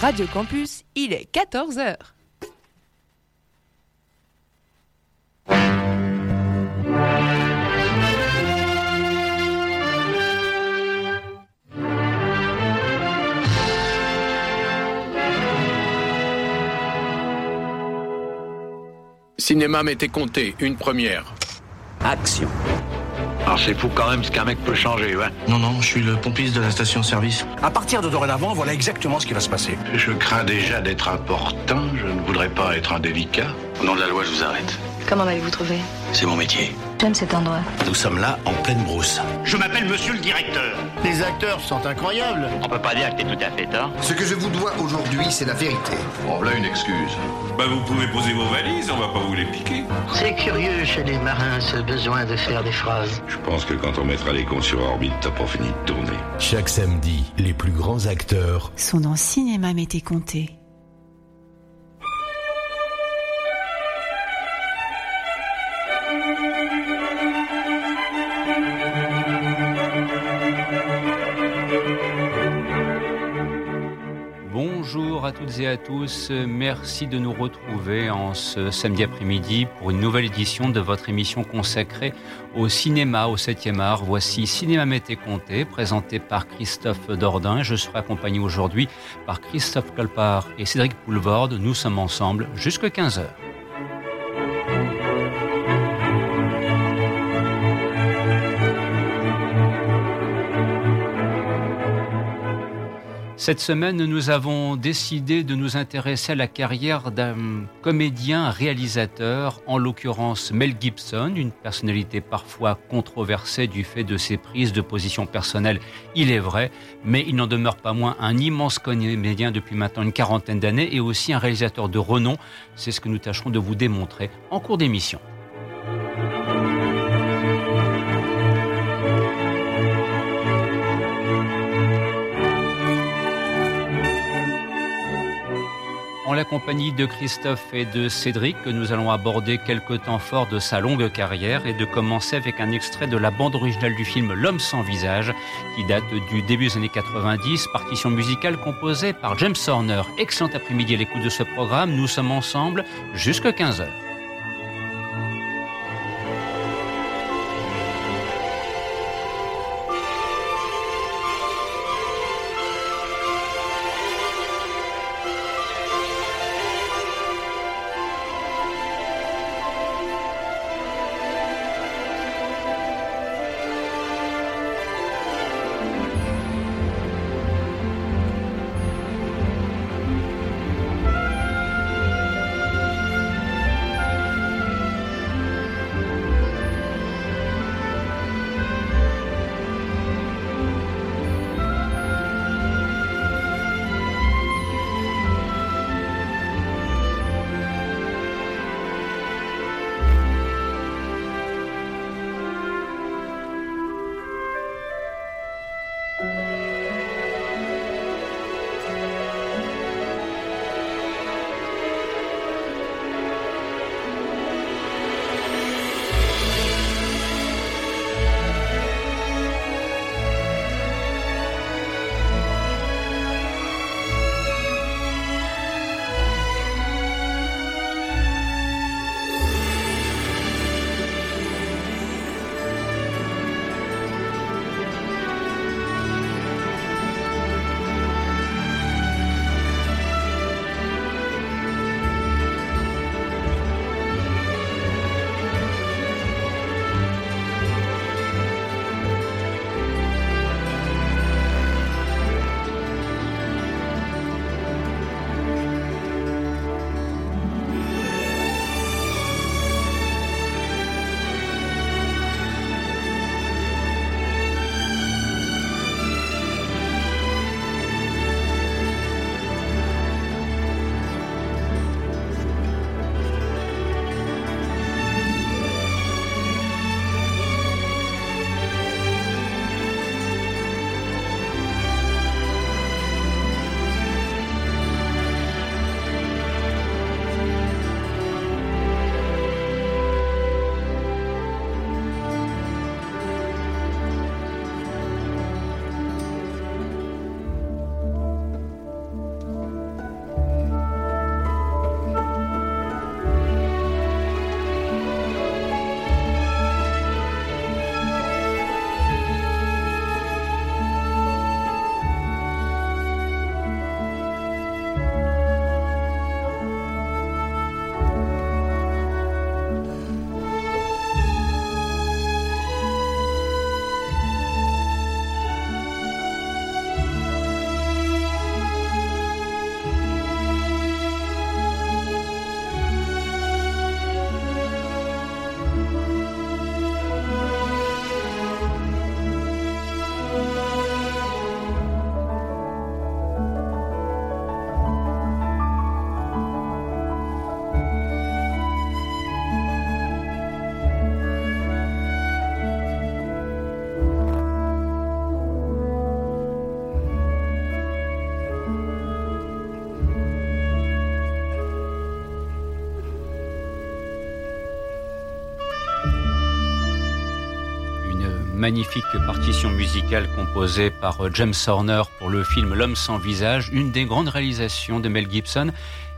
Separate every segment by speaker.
Speaker 1: Radio Campus, il est 14h.
Speaker 2: Cinéma m'était compté, une première.
Speaker 3: Action.
Speaker 4: Alors c'est fou quand même ce qu'un mec peut changer, ouais.
Speaker 5: Non, non, je suis le pompiste de la station-service.
Speaker 6: À partir de dorénavant, voilà exactement ce qui va se passer.
Speaker 4: Je crains déjà d'être important, je ne voudrais pas être indélicat.
Speaker 5: Au nom de la loi, je vous arrête.
Speaker 7: Comment m'avez-vous trouvé?
Speaker 5: C'est mon métier.
Speaker 7: J'aime cet endroit.
Speaker 5: Nous sommes là en pleine brousse.
Speaker 8: Je m'appelle monsieur le directeur.
Speaker 6: Les acteurs sont incroyables.
Speaker 8: On peut pas dire que t'es tout à fait tort.
Speaker 9: Ce que je vous dois aujourd'hui, c'est la vérité.
Speaker 10: Bon, là une excuse.
Speaker 11: Bah vous pouvez poser vos valises, on va pas vous les piquer.
Speaker 12: C'est curieux chez les marins ce besoin de faire des phrases.
Speaker 10: Je pense que quand on mettra les cons sur orbite, t'as pas fini de tourner.
Speaker 13: Chaque samedi, les plus grands acteurs
Speaker 14: sont dans Cinéma Mété Comté.
Speaker 15: À tous, merci de nous retrouver en ce samedi après-midi pour une nouvelle édition de votre émission consacrée au cinéma, au 7e art. Voici Cinéma Mété Comté, présenté par Christophe Dordain. Je serai accompagné aujourd'hui par Christophe Colpart et Cédric Poulvorde. Nous sommes ensemble jusqu'à 15h. Cette semaine, nous avons décidé de nous intéresser à la carrière d'un comédien réalisateur, en l'occurrence Mel Gibson, une personnalité parfois controversée du fait de ses prises de position personnelles, il est vrai, mais il n'en demeure pas moins un immense comédien depuis maintenant une quarantaine d'années et aussi un réalisateur de renom. C'est ce que nous tâcherons de vous démontrer en cours d'émission. En la compagnie de Christophe et de Cédric, nous allons aborder quelques temps forts de sa longue carrière et de commencer avec un extrait de la bande originale du film L'homme sans visage, qui date du début des années 90, partition musicale composée par James Horner. Excellent après-midi à l'écoute de ce programme, nous sommes ensemble jusqu'à 15h. Magnifique partition musicale composée par euh, James Horner pour le film L'homme sans visage, une des grandes réalisations de Mel Gibson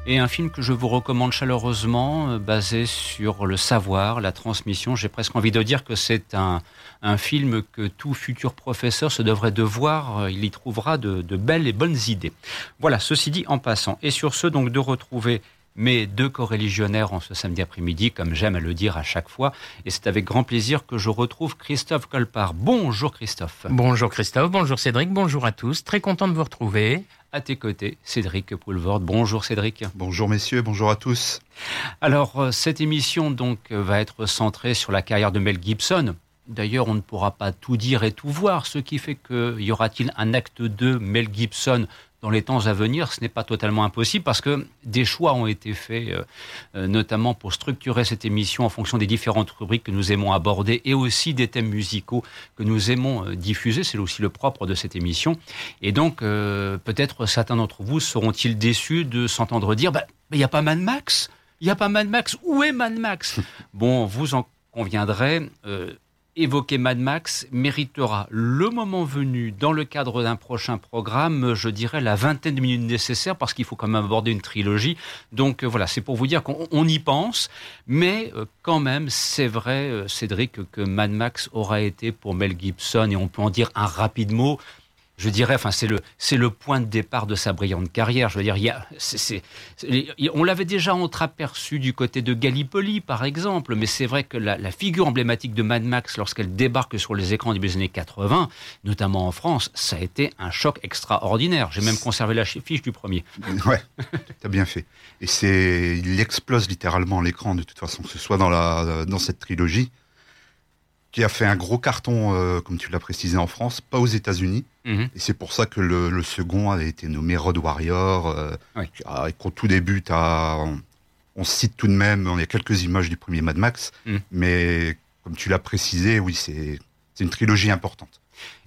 Speaker 15: et un film que je vous recommande chaleureusement, euh, basé sur le savoir, la transmission. J'ai presque envie de dire que c'est un, un film que tout futur professeur se devrait de voir. Il y trouvera de belles et bonnes idées. Voilà, ceci dit en passant. Et sur ce, donc, de retrouver mes deux coreligionnaires en ce samedi après-midi, comme j'aime à le dire à chaque fois. Et c'est avec grand plaisir que je retrouve Christophe Colpart. Bonjour Christophe.
Speaker 3: Bonjour Christophe, bonjour Cédric, bonjour à tous. Très content de vous retrouver.
Speaker 15: À tes côtés, Cédric Poulvord. Bonjour Cédric.
Speaker 7: Bonjour messieurs, bonjour à tous.
Speaker 15: Alors, euh, cette émission donc va être centrée sur la carrière de Mel Gibson. D'ailleurs, on ne pourra pas tout dire et tout voir, ce qui fait qu'il y aura-t-il un acte 2 Mel Gibson dans les temps à venir, ce n'est pas totalement impossible parce que des choix ont été faits, euh, euh, notamment pour structurer cette émission en fonction des différentes rubriques que nous aimons aborder et aussi des thèmes musicaux que nous aimons euh, diffuser. C'est aussi le propre de cette émission. Et donc, peut-être certains d'entre vous seront-ils déçus de s'entendre dire, bah, il n'y a pas Mad Max? Il n'y a pas Mad Max? Où est Mad Max? Bon, vous en conviendrez évoquer Mad Max méritera le moment venu, dans le cadre d'un prochain programme, je dirais la vingtaine de minutes nécessaires, parce qu'il faut quand même aborder une trilogie. Donc euh, voilà, c'est pour vous dire qu'on y pense, mais euh, quand même, c'est vrai, euh, Cédric, que Mad Max aura été pour Mel Gibson, et on peut en dire un rapide mot, je dirais, enfin, c'est le, le point de départ de sa brillante carrière. Je veux dire, il y a, on l'avait déjà entreaperçu du côté de Gallipoli, par exemple, mais c'est vrai que la, la, figure emblématique de Mad Max, lorsqu'elle débarque sur les écrans des années 80, notamment en France, ça a été un choc extraordinaire. J'ai même conservé la fiche du premier.
Speaker 7: Ouais, t'as bien fait. Et c'est, il explose littéralement l'écran de toute façon, que ce soit dans la, dans cette trilogie qui a fait un gros carton, euh, comme tu l'as précisé, en France, pas aux États-Unis. Mhm. Et c'est pour ça que le, second a été nommé Road Warrior. Euh, et qu'au tout début, on, on, cite tout de même, il y a quelques images du premier Mad Max, mhm. mais comme tu l'as précisé, oui, c'est une trilogie importante.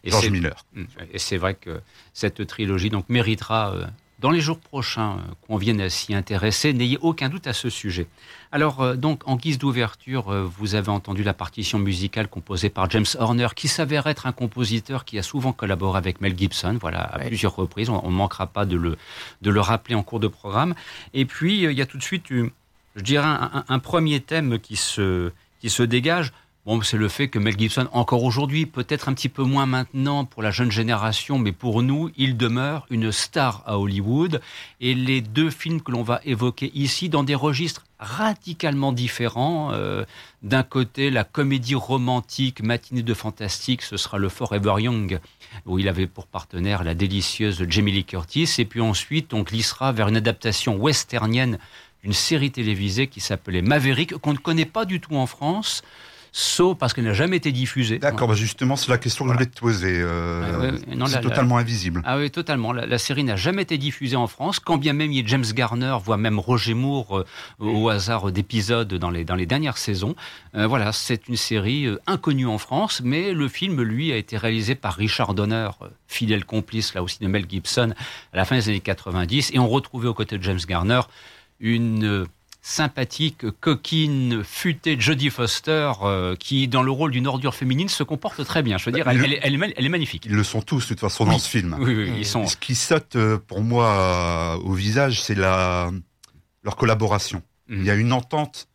Speaker 7: Et George Miller.
Speaker 15: Mhm. Et c'est vrai que cette trilogie donc méritera euh, dans les jours prochains euh, qu'on vienne à s'y intéresser, n'ayez aucun doute à ce sujet. Alors, euh, donc, en guise d'ouverture, euh, vous avez entendu la partition musicale composée par James Horner, qui s'avère être un compositeur qui a souvent collaboré avec Mel Gibson, voilà, à plusieurs reprises. On ne manquera pas de le, de le rappeler en cours de programme. Et puis, il y a tout de suite, je dirais, un, un premier thème qui se, qui se dégage. Bon, c'est le fait que Mel Gibson, encore aujourd'hui, peut-être un petit peu moins maintenant pour la jeune génération, mais pour nous, il demeure une star à Hollywood. Et les deux films que l'on va évoquer ici, dans des registres radicalement différents. Euh, d'un côté, la comédie romantique matinée de fantastique, ce sera le Forever Young, où il avait pour partenaire la délicieuse Jamie Lee Curtis. Et puis ensuite, on glissera vers une adaptation westernienne d'une série télévisée qui s'appelait Maverick, qu'on ne connaît pas du tout en France sauf parce qu'elle n'a jamais été diffusée.
Speaker 7: D'accord, bah justement, c'est la question que je voulais te poser. Euh, c'est totalement invisible.
Speaker 15: Ah oui, totalement. La, série n'a jamais été diffusée en France, quand bien même il y a James Garner, voire même Roger Moore euh, au hasard d'épisodes dans les, dans les dernières saisons. Euh, voilà, c'est une série inconnue en France, mais le film, lui, a été réalisé par Richard Donner, fidèle complice là aussi de Mel Gibson, à la fin des années 90, et on retrouvait aux côtés de James Garner une sympathique, coquine, futée Jodie Foster, euh, qui, dans le rôle d'une ordure féminine, se comporte très bien. Je veux dire, elle, elle, est, magnifique.
Speaker 7: Ils le sont tous, de toute façon, dans ce film.
Speaker 15: Oui, oui, ils sont...
Speaker 7: Ce qui saute, euh, pour moi, au visage, c'est la... leur collaboration. Mhm. Il y a une entente.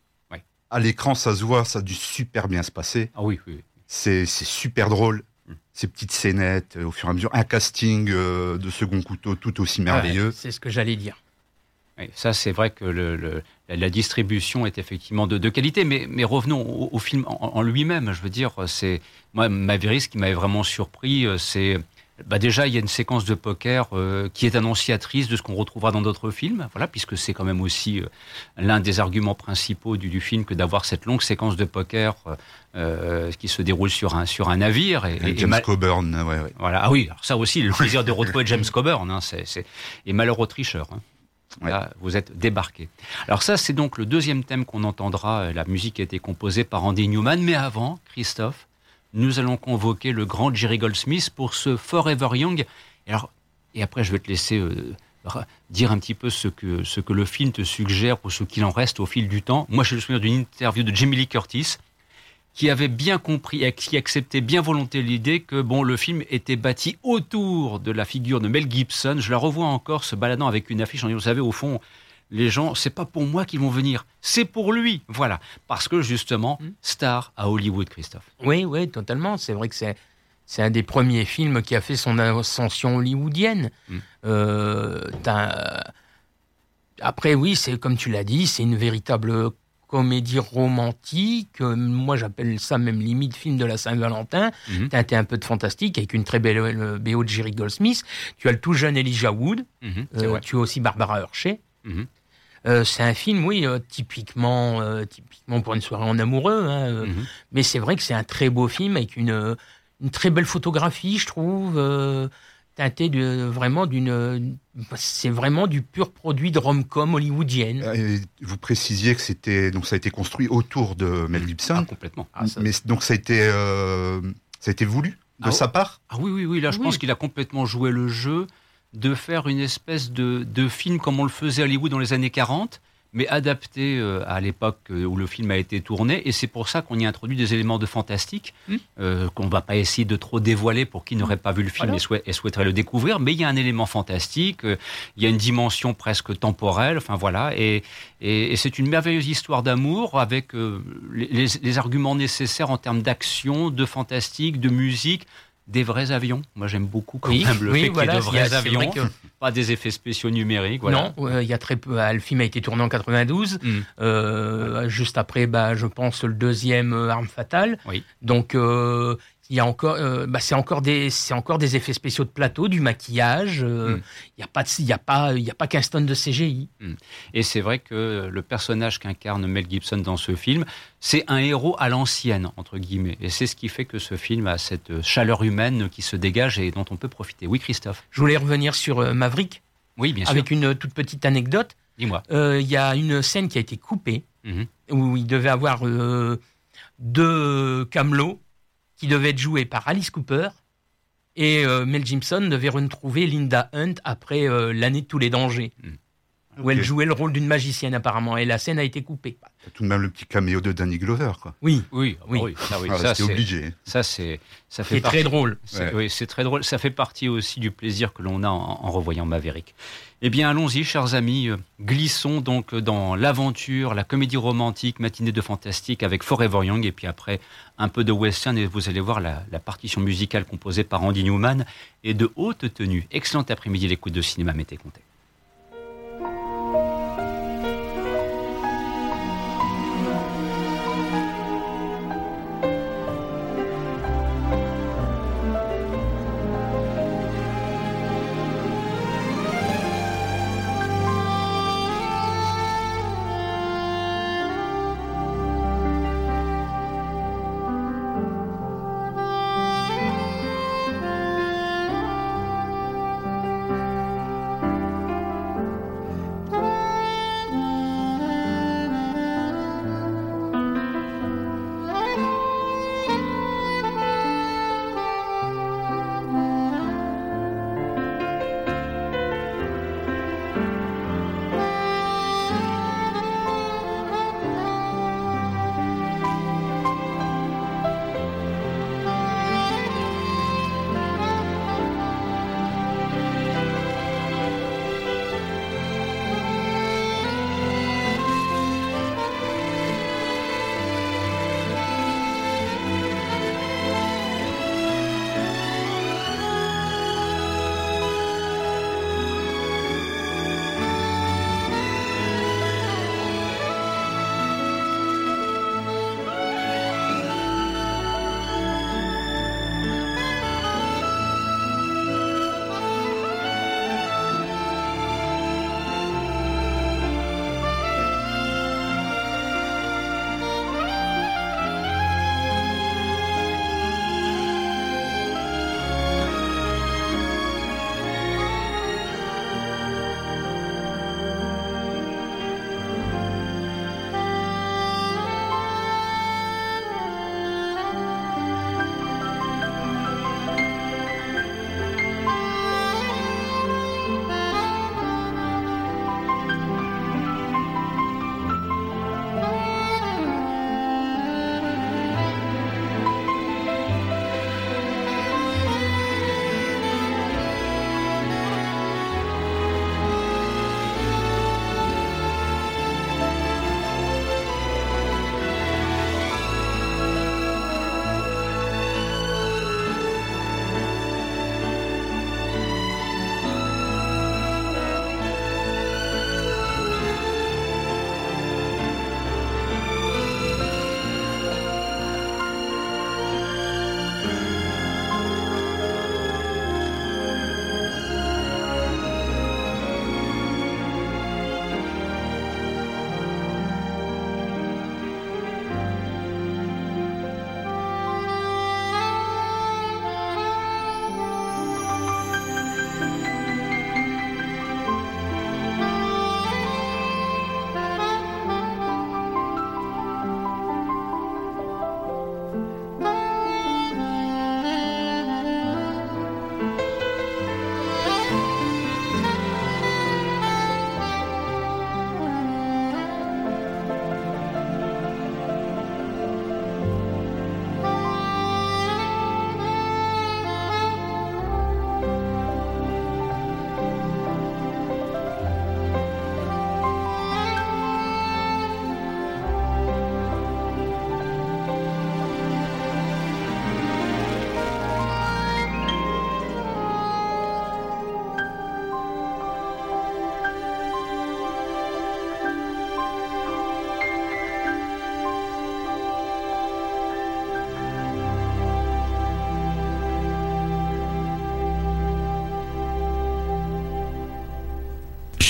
Speaker 7: À l'écran, ça se voit, ça a dû super bien se passer.
Speaker 15: Ah oui, oui.
Speaker 7: C'est super drôle. Mhm. Ces petites scénettes, euh, au fur et à mesure. Un casting de second couteau tout aussi merveilleux.
Speaker 3: c'est ce que j'allais dire.
Speaker 15: ça, c'est vrai que le, la distribution est effectivement de, qualité, mais, mais revenons au, film en, lui-même. Je veux dire, c'est moi Maverick, ce qui m'avait vraiment surpris, euh, c'est bah déjà il y a une séquence de poker euh, qui est annonciatrice de ce qu'on retrouvera dans d'autres films, voilà, puisque c'est quand même aussi euh, l'un des arguments principaux du, du film que d'avoir cette longue séquence de poker qui se déroule sur un sur un navire.
Speaker 7: Et, James Coburn, ouais, ouais.
Speaker 15: Voilà, ah oui, alors ça aussi le plaisir de retrouver James Coburn, hein, c'est et malheur au tricheur. Hein. Là, vous êtes débarqué. Alors ça, c'est donc le deuxième thème qu'on entendra. La musique a été composée par Andy Newman. Mais avant, Christophe, nous allons convoquer le grand Jerry Goldsmith pour ce Forever Young. Et, alors, et après, je vais te laisser euh, dire un petit peu ce que, ce que le film te suggère ou ce qu'il en reste au fil du temps. Moi, je me souviens d'une interview de Jamie Lee Curtis qui avait bien compris et qui acceptait bien volonté l'idée que bon, le film était bâti autour de la figure de Mel Gibson. Je la revois encore se baladant avec une affiche en disant, vous savez, au fond, les gens, c'est pas pour moi qu'ils vont venir, c'est pour lui. Voilà. Parce que justement, mm. star à Hollywood, Christophe.
Speaker 3: Oui, oui, totalement. C'est vrai que c'est. C'est un des premiers films qui a fait son ascension hollywoodienne. Mm. Euh, après, oui, c'est comme tu l'as dit, c'est une véritable comédie romantique. Euh, moi, j'appelle ça même limite film de la Saint-Valentin. Mm un peu de fantastique avec une très belle euh, BO de Jerry Goldsmith. Tu as le tout jeune Elijah Wood. Mhm, tu as aussi Barbara Hershey. Mhm. c'est un film, oui, typiquement, typiquement pour une soirée en amoureux. Hein, mhm. Mais c'est vrai que c'est un très beau film avec une, une très belle photographie, je trouve teinté de vraiment d'une c'est vraiment du pur produit de rom-com hollywoodienne.
Speaker 7: Euh, vous précisiez que c'était donc ça a été construit autour de Mel Gibson.
Speaker 15: Ah, complètement. Ah,
Speaker 7: Mais donc ça a été euh, ça a été voulu de
Speaker 15: ah,
Speaker 7: sa part?
Speaker 15: Ah oui oui oui là je pense qu'il a complètement joué le jeu de faire une espèce de, de film comme on le faisait à Hollywood dans les années 40 mais adapté euh, à l'époque euh, où le film a été tourné. Et c'est pour ça qu'on y introduit des éléments de fantastique hmm. euh, qu'on ne va pas essayer de trop dévoiler pour qui n'aurait pas vu le film et, souhaiterait le découvrir. Mais il y a un élément fantastique, il y a une dimension presque temporelle. Enfin voilà, et, et, c'est une merveilleuse histoire d'amour avec les, les, arguments nécessaires en termes d'action, de fantastique, de musique des vrais avions. Moi, j'aime beaucoup quand même le fait qu'il y ait de vrais avions, pas des effets spéciaux numériques.
Speaker 3: Non, il y a très peu. Ah, le film a été tourné en 92, mm. euh, juste après, bah, je pense, le deuxième euh, Arme fatale.
Speaker 15: Oui.
Speaker 3: Donc, euh, il y a encore, euh, bah, c'est encore des, c'est encore des effets spéciaux de plateau, du maquillage. Euh, hmm. Il n'y a pas, il y a pas, il y a pas 15 tonnes de CGI.
Speaker 15: Hmm. Et c'est vrai que le personnage qu'incarne Mel Gibson dans ce film, c'est un héros à l'ancienne entre guillemets. Et c'est ce qui fait que ce film a cette chaleur humaine qui se dégage et dont on peut profiter. Oui, Christophe.
Speaker 3: Je voulais revenir sur euh, Maverick.
Speaker 15: Oui, bien sûr.
Speaker 3: Avec une toute petite anecdote.
Speaker 15: Dis-moi.
Speaker 3: Il y a une scène qui a été coupée mhm. où il devait avoir deux camelots qui devait être joué par Alice Cooper. Et euh, Mel Gibson devait retrouver Linda Hunt après euh, l'année de tous les dangers, hmm. où elle jouait le rôle d'une magicienne apparemment, et la scène a été coupée.
Speaker 7: C'est tout de même le petit caméo de Danny Glover, quoi.
Speaker 3: Oui,
Speaker 15: oui, oui. oui.
Speaker 7: Ah, oui. Ah, ça, c'est obligé.
Speaker 15: Ça, c'est, ça fait
Speaker 3: très drôle.
Speaker 15: Oui, c'est très drôle. Ça fait partie aussi du plaisir que l'on a en revoyant Maverick. Eh bien, allons-y, chers amis. Glissons donc dans l'aventure, la comédie romantique, matinée de fantastique avec Forever Young, et puis après un peu de western, et vous allez voir la, partition musicale composée par Andy Newman et de haute tenue. Excellent après-midi, l'écoute de cinéma Mété Comté.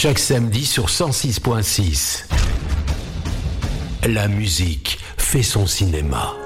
Speaker 13: Chaque samedi sur 106.6. La musique fait son cinéma.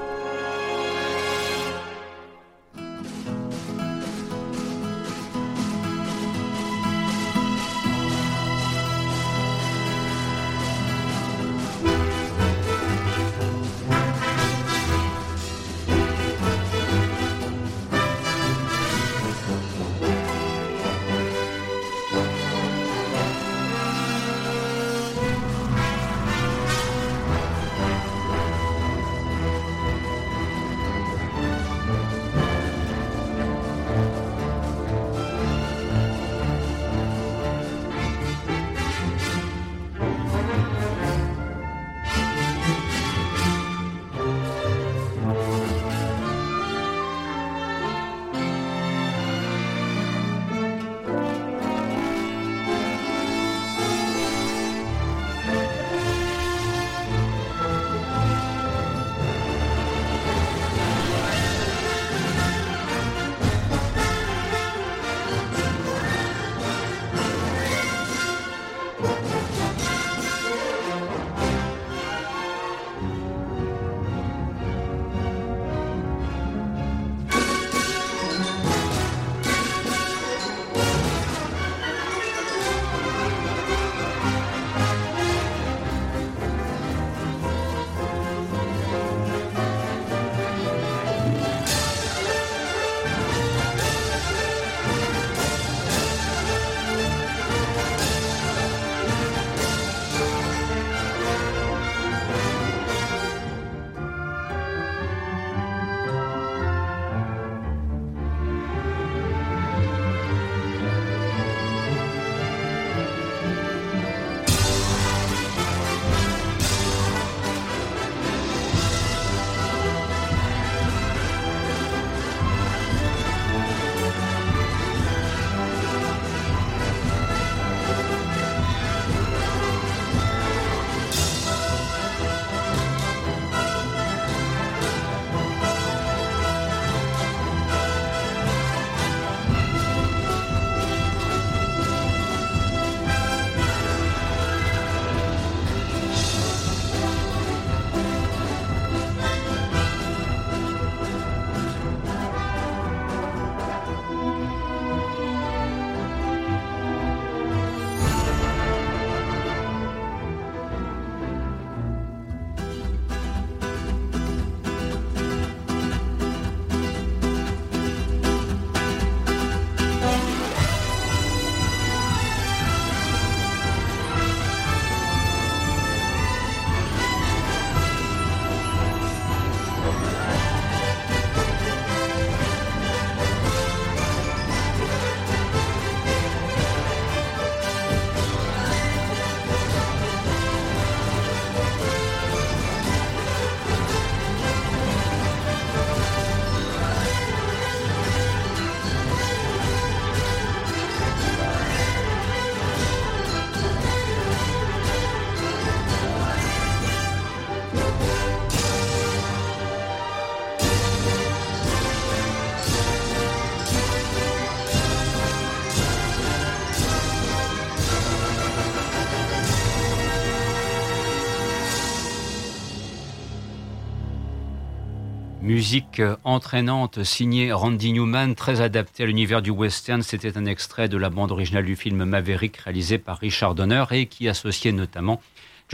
Speaker 15: Entraînante signée Randy Newman, très adaptée à l'univers du western. C'était un extrait de la bande originale du film Maverick réalisé par Richard Donner et qui associait notamment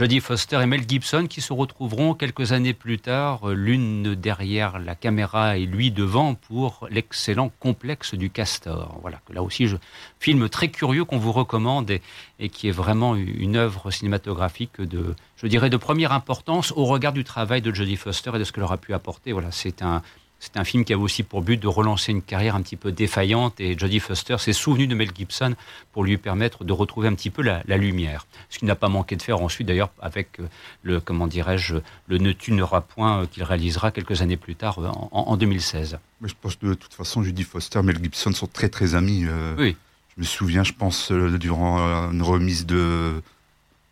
Speaker 15: Jodie Foster et Mel Gibson qui se retrouveront quelques années plus tard, l'une derrière la caméra et lui devant pour l'excellent complexe du Castor. Voilà, là aussi, je, film très curieux qu'on vous recommande et, qui est vraiment une œuvre cinématographique de, je dirais, de première importance au regard du travail de Jodie Foster et de ce qu'elle aura pu apporter. Voilà, c'est un, c'est un film qui avait aussi pour but de relancer une carrière un petit peu défaillante et Jodie Foster s'est souvenu de Mel Gibson pour lui permettre de retrouver un petit peu la, lumière. Ce qu'il n'a pas manqué de faire ensuite d'ailleurs avec euh, le, comment dirais-je, le Ne tunera point euh, qu'il réalisera quelques années plus tard euh, en, 2016.
Speaker 7: Mais je pense que de toute façon Jodie Foster et Mel Gibson sont très très amis.
Speaker 15: oui.
Speaker 7: Je me souviens, je pense, durant une remise de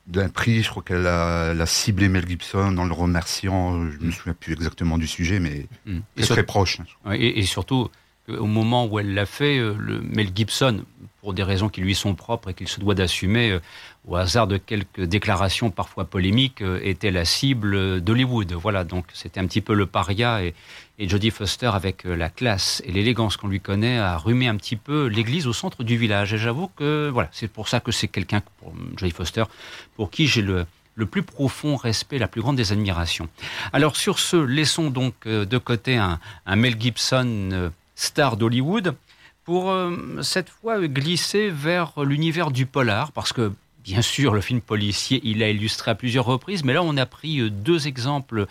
Speaker 7: d'un prix. Je crois qu'elle a, ciblé Mel Gibson en le remerciant. Je ne me souviens plus exactement du sujet, mais mm. très, très proche.
Speaker 15: Et, et, surtout, qu'au moment où elle l'a fait, euh, le Mel Gibson, pour des raisons qui lui sont propres et qu'il se doit d'assumer, euh, au hasard de quelques déclarations parfois polémiques, euh, était la cible d'Hollywood. Voilà, donc c'était un petit peu le paria et, et Jodie Foster, avec la classe et l'élégance qu'on lui connaît, a rumé un petit peu l'église au centre du village. Et j'avoue que voilà, c'est pour ça que c'est quelqu'un, Jodie Foster, pour qui j'ai le, le plus profond respect, la plus grande des admirations. Alors sur ce, laissons donc euh, de côté un, Mel Gibson euh, star d'Hollywood pour euh, cette fois glisser vers l'univers du polar, parce que bien sûr le film policier, il a illustré à plusieurs reprises, mais là on a pris deux exemples euh,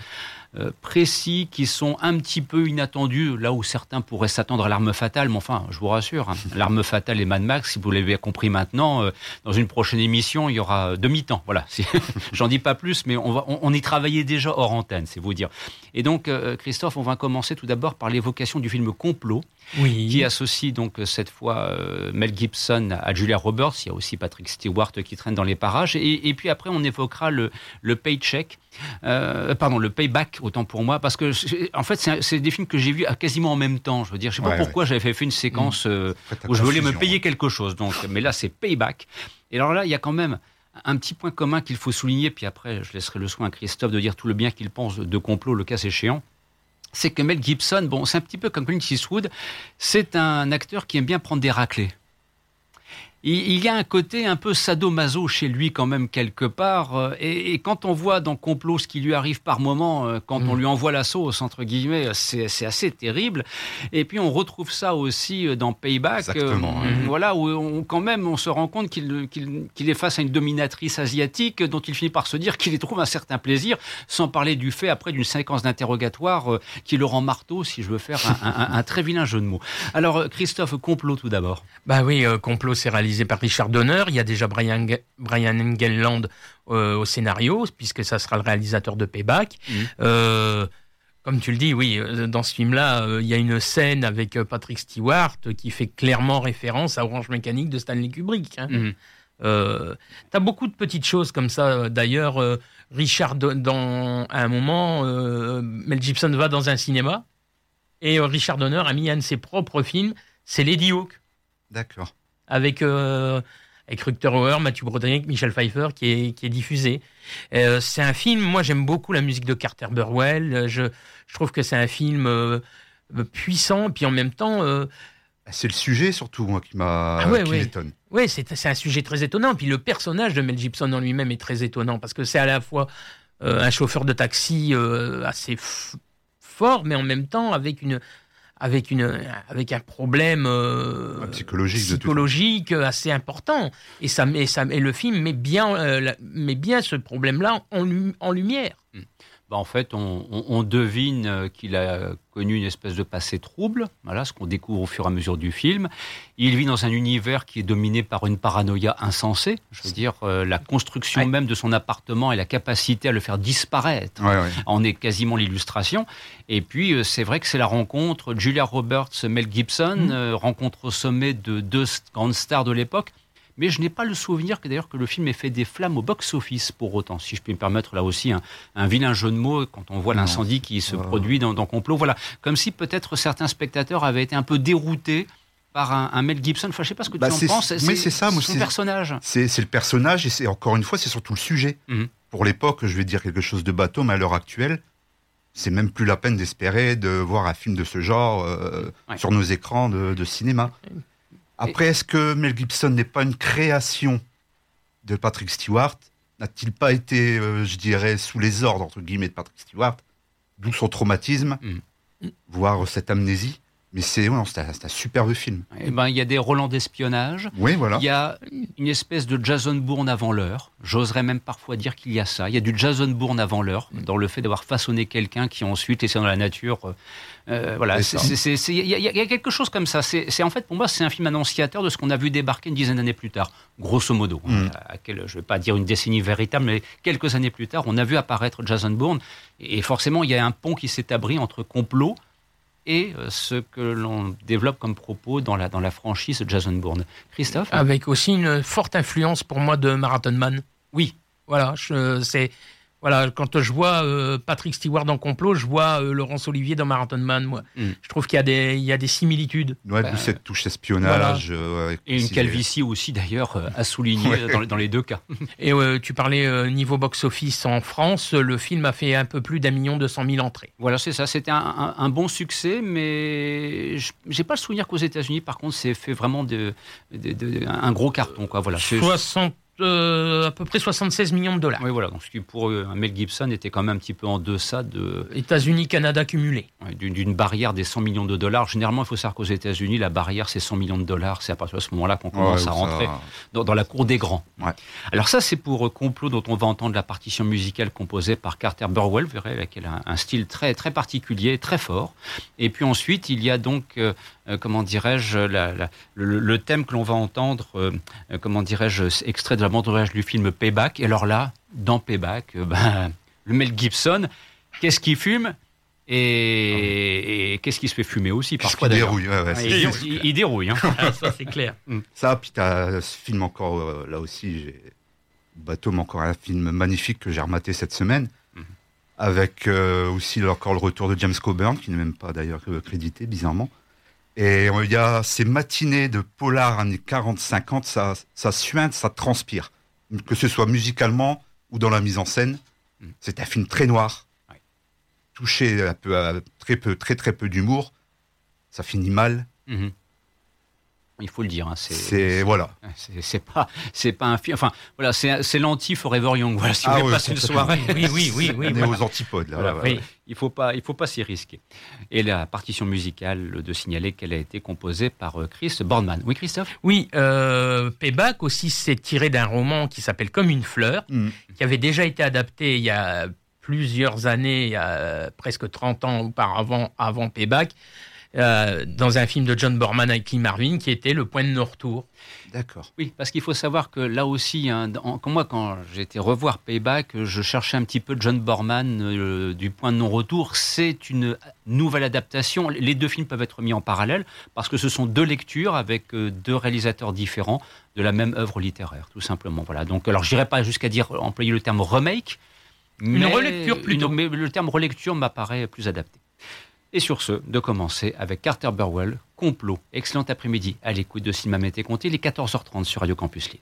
Speaker 15: précis qui sont un petit peu inattendus, là où certains pourraient s'attendre à l'arme fatale, mais enfin, je vous rassure, hein, l'arme fatale et Mad Max, si vous l'avez compris maintenant, euh, dans une prochaine émission, il y aura demi-temps. Voilà, j'en dis pas plus, mais on, va, on, y travaillait déjà hors antenne, c'est vous dire. Et donc, euh, Christophe, on va commencer tout d'abord par l'évocation du film Complot, qui associe donc cette fois Mel Gibson à Julia Roberts. Il y a aussi Patrick Stewart qui traîne dans les parages. Et, puis après, on évoquera le, le paycheck euh, pardon, le Payback, autant pour moi, parce que en fait, c'est des films que j'ai vus quasiment en même temps. Je veux dire, je sais pas pourquoi j'avais fait une séquence mmh. euh, où je voulais me payer quelque chose. Donc, mais là, c'est Payback. Et alors là, il y a quand même un petit point commun qu'il faut souligner, puis après, je laisserai le soin à Christophe de dire tout le bien qu'il pense de complot, le cas échéant c'est que Mel Gibson, bon, c'est un petit peu comme Clint Eastwood, c'est un acteur qui aime bien prendre des raclés il y a un côté un peu sadomaso chez lui quand même quelque part. Euh, et, quand on voit dans Complot ce qui lui arrive par moment, euh, quand on mm. lui envoie la sauce, entre guillemets, c'est assez terrible. Et puis on retrouve ça aussi euh, dans Payback. Voilà, où on, quand même on se rend compte qu'il est face à une dominatrice asiatique dont il finit par se dire qu'il y trouve un certain plaisir, sans parler du fait après d'une séquence d'interrogatoire qui le rend marteau, si je veux faire un, très vilain jeu de mots. Alors Christophe, Complot tout d'abord.
Speaker 3: Bah oui, Complot c'est réalisé par Richard Donner. Il y a déjà Brian, Brian Engelland euh, au scénario, puisque ça sera le réalisateur de Payback. Mm. Euh, comme tu le dis, oui, euh, dans ce film-là, il y a une scène avec Patrick Stewart qui fait clairement référence à Orange Mécanique de Stanley Kubrick. Hein. Mm. T'as beaucoup de petites choses comme ça. D'ailleurs, Richard, dans, à un moment, Mel Gibson va dans un cinéma et Richard Donner a mis un de ses propres films, c'est Lady Hawk.
Speaker 7: D'accord
Speaker 3: avec, euh, avec Rutger Hauer, Matthew Broderick, Michel Pfeiffer, qui est, qui est diffusé. Euh, c'est un film, moi j'aime beaucoup la musique de Carter Burwell, je, je trouve que c'est un film euh, puissant, puis en même temps...
Speaker 7: C'est le sujet surtout, moi, qui m'a ah qui.
Speaker 3: Oui, c'est un sujet très étonnant. Puis le personnage de Mel Gibson en lui-même est très étonnant, parce que c'est à la fois un chauffeur de taxi assez fort, mais en même temps avec une avec, une, avec un problème euh,
Speaker 7: psychologique,
Speaker 3: psychologique assez important. Et, ça, et, ça, et le film met bien, euh, met bien ce problème-là en, en lumière.
Speaker 15: Bah, en fait, on, devine euh, qu'il a connu une espèce de passé trouble, voilà ce qu'on découvre au fur et à mesure du film. Il vit dans un univers qui est dominé par une paranoïa insensée, je veux dire, euh, la construction même de son appartement et la capacité à le faire disparaître en est quasiment l'illustration. Et puis, euh, c'est vrai que c'est la rencontre Julia Roberts, Mel Gibson, mmh. rencontre au sommet de deux grandes stars de l'époque mais je n'ai pas le souvenir que d'ailleurs que le film ait fait des flammes au box-office pour autant, si je puis me permettre là aussi un, vilain jeu de mots quand on voit l'incendie qui se produit dans, Complot. Voilà, comme si peut-être certains spectateurs avaient été un peu déroutés par un, Mel Gibson. Enfin, je sais pas ce que tu bah, en penses.
Speaker 7: Mais c'est ça,
Speaker 15: son personnage.
Speaker 7: C'est le personnage et c'est encore une fois, c'est surtout le sujet. Mhm. Pour l'époque, je vais dire quelque chose de bateau, mais à l'heure actuelle, c'est même plus la peine d'espérer de voir un film de ce genre euh, sur nos écrans de, de cinéma. Après, est-ce que Mel Gibson n'est pas une création de Patrick Stewart? N'a-t-il pas été, euh, je dirais, sous les ordres, entre guillemets, de Patrick Stewart? D'où son traumatisme, mm. voire cette amnésie mais c'est un, superbe film.
Speaker 15: Eh ben, il y a des Roland d'espionnage.
Speaker 7: Oui, voilà.
Speaker 15: Il y a une espèce de Jason Bourne avant l'heure. J'oserais même parfois dire qu'il y a ça. Il y a du Jason Bourne avant l'heure, dans le fait d'avoir façonné quelqu'un qui ensuite essaie dans la nature. Euh, voilà, il y, a quelque chose comme ça. C'est en fait pour moi c'est un film annonciateur de ce qu'on a vu débarquer une dizaine d'années plus tard, grosso modo. Hein, mm. À, je ne vais pas dire une décennie véritable, mais quelques années plus tard, on a vu apparaître Jason Bourne et forcément il y a un pont qui s'établit entre complot et euh, ce que l'on développe comme propos dans la, dans la franchise Jason Bourne. Christophe?
Speaker 3: Avec aussi une forte influence pour moi de Marathon Man.
Speaker 15: Oui.
Speaker 3: Voilà, c'est Voilà, quand je vois euh, Patrick Stewart en complot, je vois euh, Laurence Olivier dans Marathon Man. Moi,
Speaker 15: Mm.
Speaker 3: je trouve qu'il y a des, il y a des similitudes.
Speaker 7: Ouais,
Speaker 15: Bah,
Speaker 7: d'où cette touche espionnage. euh, ouais,
Speaker 15: Et une calvitie aussi, d'ailleurs, euh, à souligner
Speaker 7: Ouais.
Speaker 15: dans, dans les deux cas.
Speaker 3: Et euh, tu parlais euh, niveau box-office en France, le film a fait un peu plus d'un million deux cent mille entrées.
Speaker 15: Voilà, c'est ça. C'était un, un- un bon succès, mais je- j'ai pas le souvenir qu'aux États-Unis, par contre, c'est fait vraiment de, de- de- un gros carton. Quoi. Voilà, C'est-
Speaker 3: 60, euh, à peu près 76 millions de dollars.
Speaker 15: Oui, voilà. Donc, ce qui pour euh, un Mel Gibson était quand même un petit peu en deçà de,
Speaker 3: États-Unis, Canada cumulés.
Speaker 15: ouais, d'une barrière des 100 millions de dollars. Généralement, il faut savoir qu'aux États-Unis, la barrière, c'est 100 millions de dollars. C'est à partir de ce moment-là qu'on commence
Speaker 7: Ouais,
Speaker 15: à
Speaker 7: ça-
Speaker 15: rentrer dans, dans la cour des grands.
Speaker 7: Ouais.
Speaker 15: Alors ça, c'est pour euh, Complot, dont on va entendre la partition musicale composée par Carter Burwell, vous verrez, avec elle un, un style très, très particulier, très fort. Et puis ensuite, il y a donc, euh, comment dirais-je, la- la- le, le thème que l'on va entendre, euh, euh, comment dirais-je, extrait de la bande originale du film Payback. Et alors là, dans Payback, euh, ben, le Mel Gibson, qu'est-ce qu'il fume? Et, et qu'est-ce qui se fait fumer aussi parfois
Speaker 7: qu'il
Speaker 15: d'ailleurs.
Speaker 7: dérouille, ouais, ouais, c'est-
Speaker 15: il, il- il dérouille. hein.
Speaker 3: Ah, ça, c'est clair.
Speaker 7: Ça, puis t'as ce film encore, euh, là aussi, j'ai Bateau, mais encore un film magnifique que j'ai rematé cette semaine,
Speaker 15: Mhm.
Speaker 7: avec euh, aussi encore le retour de James Coburn, qui n'est même pas d'ailleurs euh, crédité, bizarrement. Et il y a ces matinées de polar années 40-50, ça, ça suinte, ça transpire. Que ce soit musicalement ou dans la mise en scène.
Speaker 15: Mhm.
Speaker 7: C'est un film très noir,
Speaker 15: Ouais.
Speaker 7: touché un peu à très peu, très très peu d'humour. Ça finit mal.
Speaker 15: Mhm. Il faut le dire. hein,
Speaker 7: C'est voilà.
Speaker 15: C'est pas, c'est pas un film. Enfin, voilà, c'est l'anti Forever Young. Voilà, si vous
Speaker 7: Ah
Speaker 15: voulez
Speaker 7: oui,
Speaker 15: passer une soirée.
Speaker 3: Oui, oui, oui, oui.
Speaker 7: On est aux antipodes là.
Speaker 15: Voilà, oui. Il faut pas, il faut pas s'y risquer. Et la partition musicale de signaler qu'elle a été composée par euh, Chris Boardman. Oui, Christophe?
Speaker 3: Oui, euh, Payback aussi, c'est tiré d'un roman qui s'appelle Comme une fleur,
Speaker 7: Mhm.
Speaker 3: qui avait déjà été adapté il y a plusieurs années, il y a euh, presque 30 ans auparavant, avant Payback, euh, dans un film de John Borman avec Lee Marvin, qui était Le Point de non-retour.
Speaker 7: D'accord.
Speaker 15: Oui, parce qu'il faut savoir que là aussi, hein, moi, quand j'ai été revoir Payback, je cherchais un petit peu John Borman euh, du point de non-retour. C'est une nouvelle adaptation. Les deux films peuvent être mis en parallèle parce que ce sont deux lectures avec euh, deux réalisateurs différents de la même œuvre littéraire, tout simplement. Voilà. Donc, alors, j'irai pas jusqu'à dire employer le terme remake.
Speaker 3: Une
Speaker 15: mais-
Speaker 3: relecture plutôt.
Speaker 15: une- mais le terme relecture m'apparaît plus adapté. Et sur ce, de commencer avec Carter Burwell, Complot. Excellent après-midi à l'écoute de Cinéma Mété est 14h30 sur Radio Campus Lille.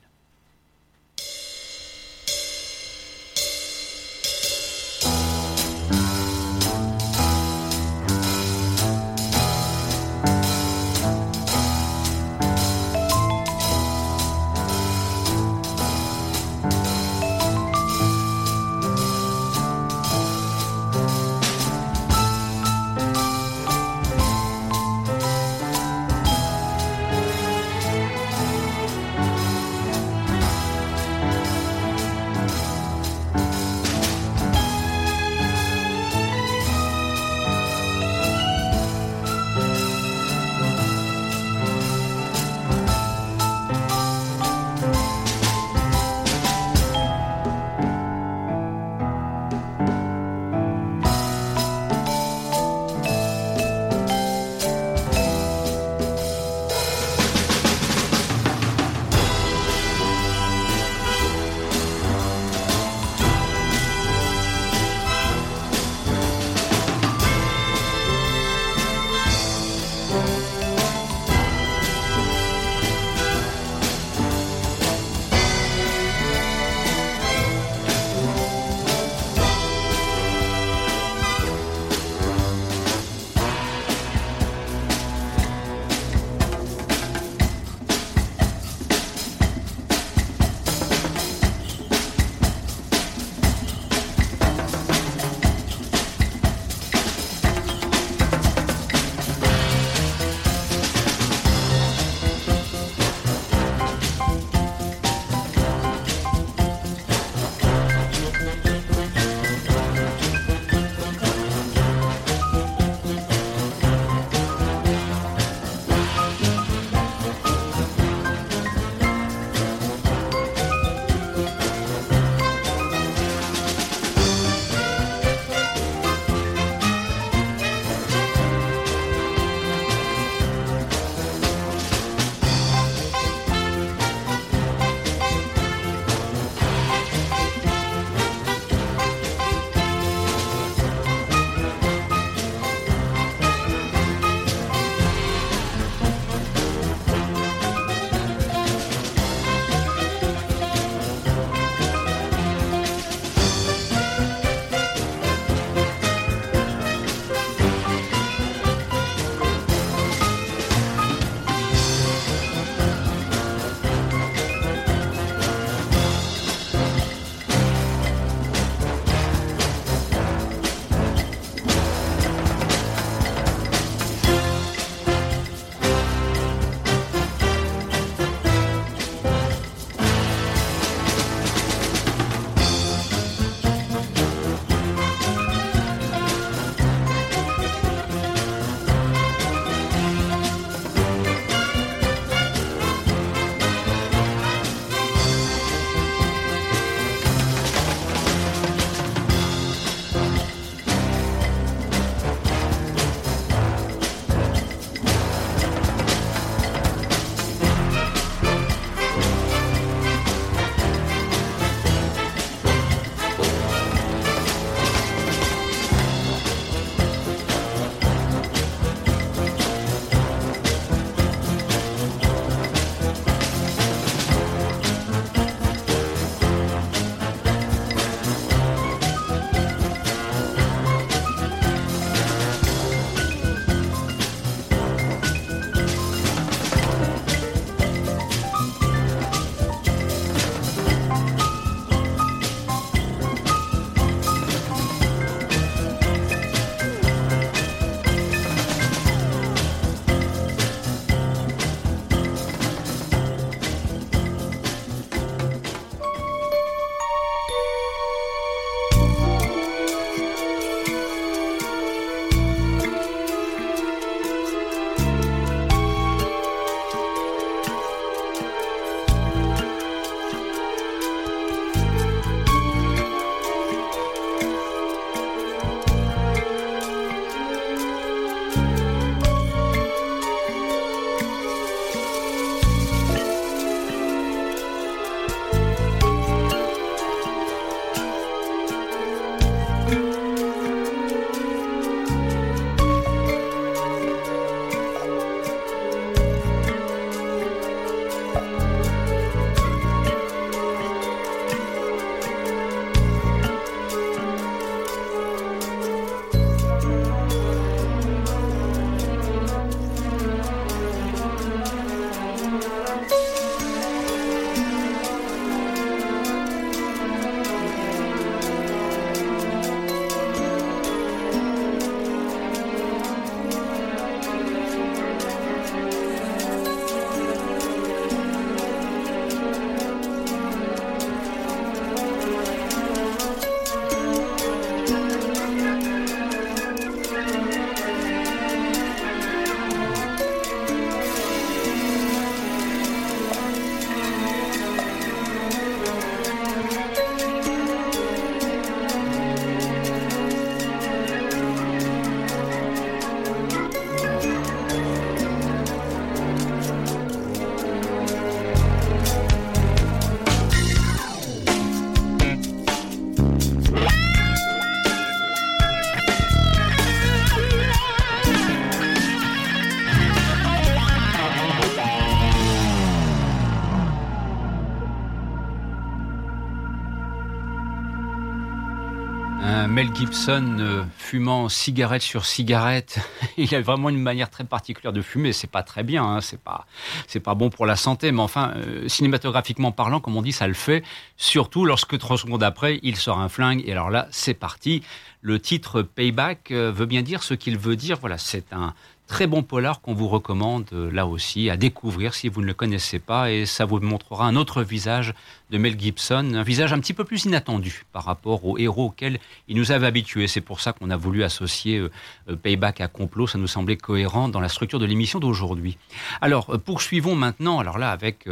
Speaker 15: Gibson euh, fumant cigarette sur cigarette, il a vraiment une manière très particulière de fumer. C'est pas très bien, hein, c'est pas c'est pas bon pour la santé, mais enfin euh, cinématographiquement parlant, comme on dit, ça le fait. Surtout lorsque trois secondes après, il sort un flingue et alors là, c'est parti. Le titre Payback euh, veut bien dire ce qu'il veut dire. Voilà, c'est un Très bon polar qu'on vous recommande euh, là aussi à découvrir si vous ne le connaissez pas et ça vous montrera un autre visage de Mel Gibson, un visage un petit peu plus inattendu par rapport aux héros auxquels il nous avait habitués. C'est pour ça qu'on a voulu associer euh, euh, Payback à Complot, ça nous semblait cohérent dans la structure de l'émission d'aujourd'hui. Alors poursuivons maintenant, alors là avec